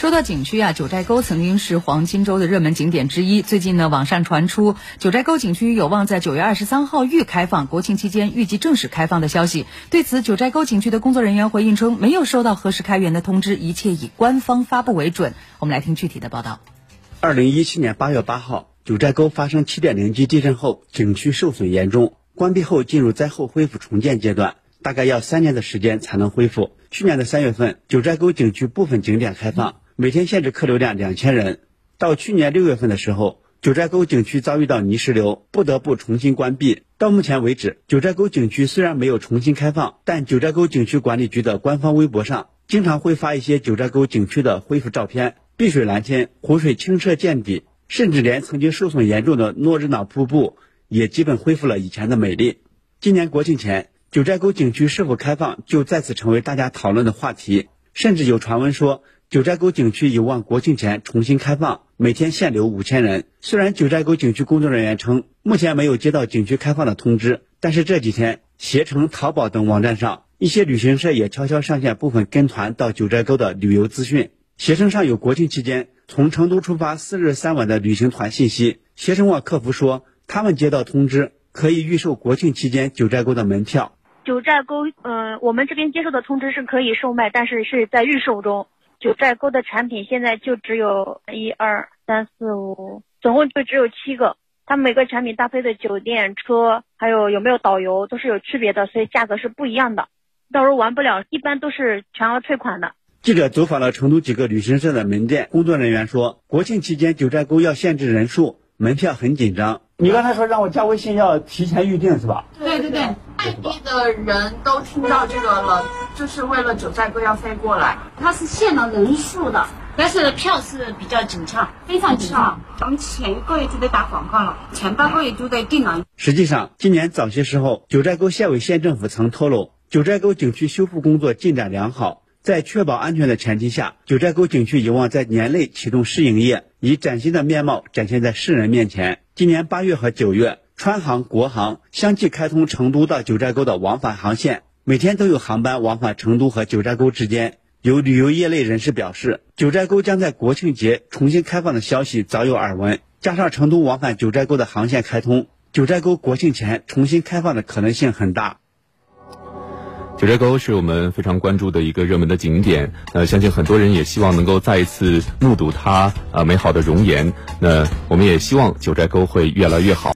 说到景区啊，九寨沟曾经是黄金周的热门景点之一。最近呢，网上传出九寨沟景区有望在九月二十三号预开放，国庆期间预计正式开放的消息。对此，九寨沟景区的工作人员回应称，没有收到何时开园的通知，一切以官方发布为准。我们来听具体的报道。二零一七年八月八号，九寨沟发生七点零级地震后，景区受损严重，关闭后进入灾后恢复重建阶段，大概要三年的时间才能恢复。去年的三月份，九寨沟景区部分景点开放。每天限制客流量两千人。到去年六月份的时候，九寨沟景区遭遇到泥石流，不得不重新关闭。到目前为止，九寨沟景区虽然没有重新开放，但九寨沟景区管理局的官方微博上经常会发一些九寨沟景区的恢复照片，碧水蓝天，湖水清澈见底，甚至连曾经受损严重的诺日瑙瀑布也基本恢复了以前的美丽。今年国庆前，九寨沟景区是否开放就再次成为大家讨论的话题，甚至有传闻说。九寨沟景区有望国庆前重新开放，每天限流五千人。虽然九寨沟景区工作人员称目前没有接到景区开放的通知，但是这几天携程、淘宝等网站上一些旅行社也悄悄上线部分跟团到九寨沟的旅游资讯。携程上有国庆期间从成都出发四日三晚的旅行团信息。携程网客服说，他们接到通知可以预售国庆期间九寨沟的门票。九寨沟，嗯，我们这边接受的通知是可以售卖，但是是在预售中。九寨沟的产品现在就只有一二三四五，总共就只有七个。它每个产品搭配的酒店、车，还有有没有导游，都是有区别的，所以价格是不一样的。到时候玩不了，一般都是全额退款的。记者走访了成都几个旅行社的门店，工作人员说，国庆期间九寨沟要限制人数，门票很紧张。你刚才说让我加微信，要提前预定是吧？对对对，外地的人都听到这个了，就是为了九寨沟要飞过来，它是限了人数的，但是票是比较紧俏，非常紧俏。我们前一个月就得打广告了，前半个月就得订了。实际上，今年早些时候，九寨沟县委县政府曾透露，九寨沟景区修复工作进展良好。在确保安全的前提下，九寨沟景区有望在年内启动试营业，以崭新的面貌展现在世人面前。今年八月和九月，川航、国航相继开通成都到九寨沟的往返航线，每天都有航班往返成都和九寨沟之间。有旅游业内人士表示，九寨沟将在国庆节重新开放的消息早有耳闻，加上成都往返九寨沟的航线开通，九寨沟国庆前重新开放的可能性很大。九寨沟是我们非常关注的一个热门的景点，呃，相信很多人也希望能够再一次目睹它呃美好的容颜。那我们也希望九寨沟会越来越好。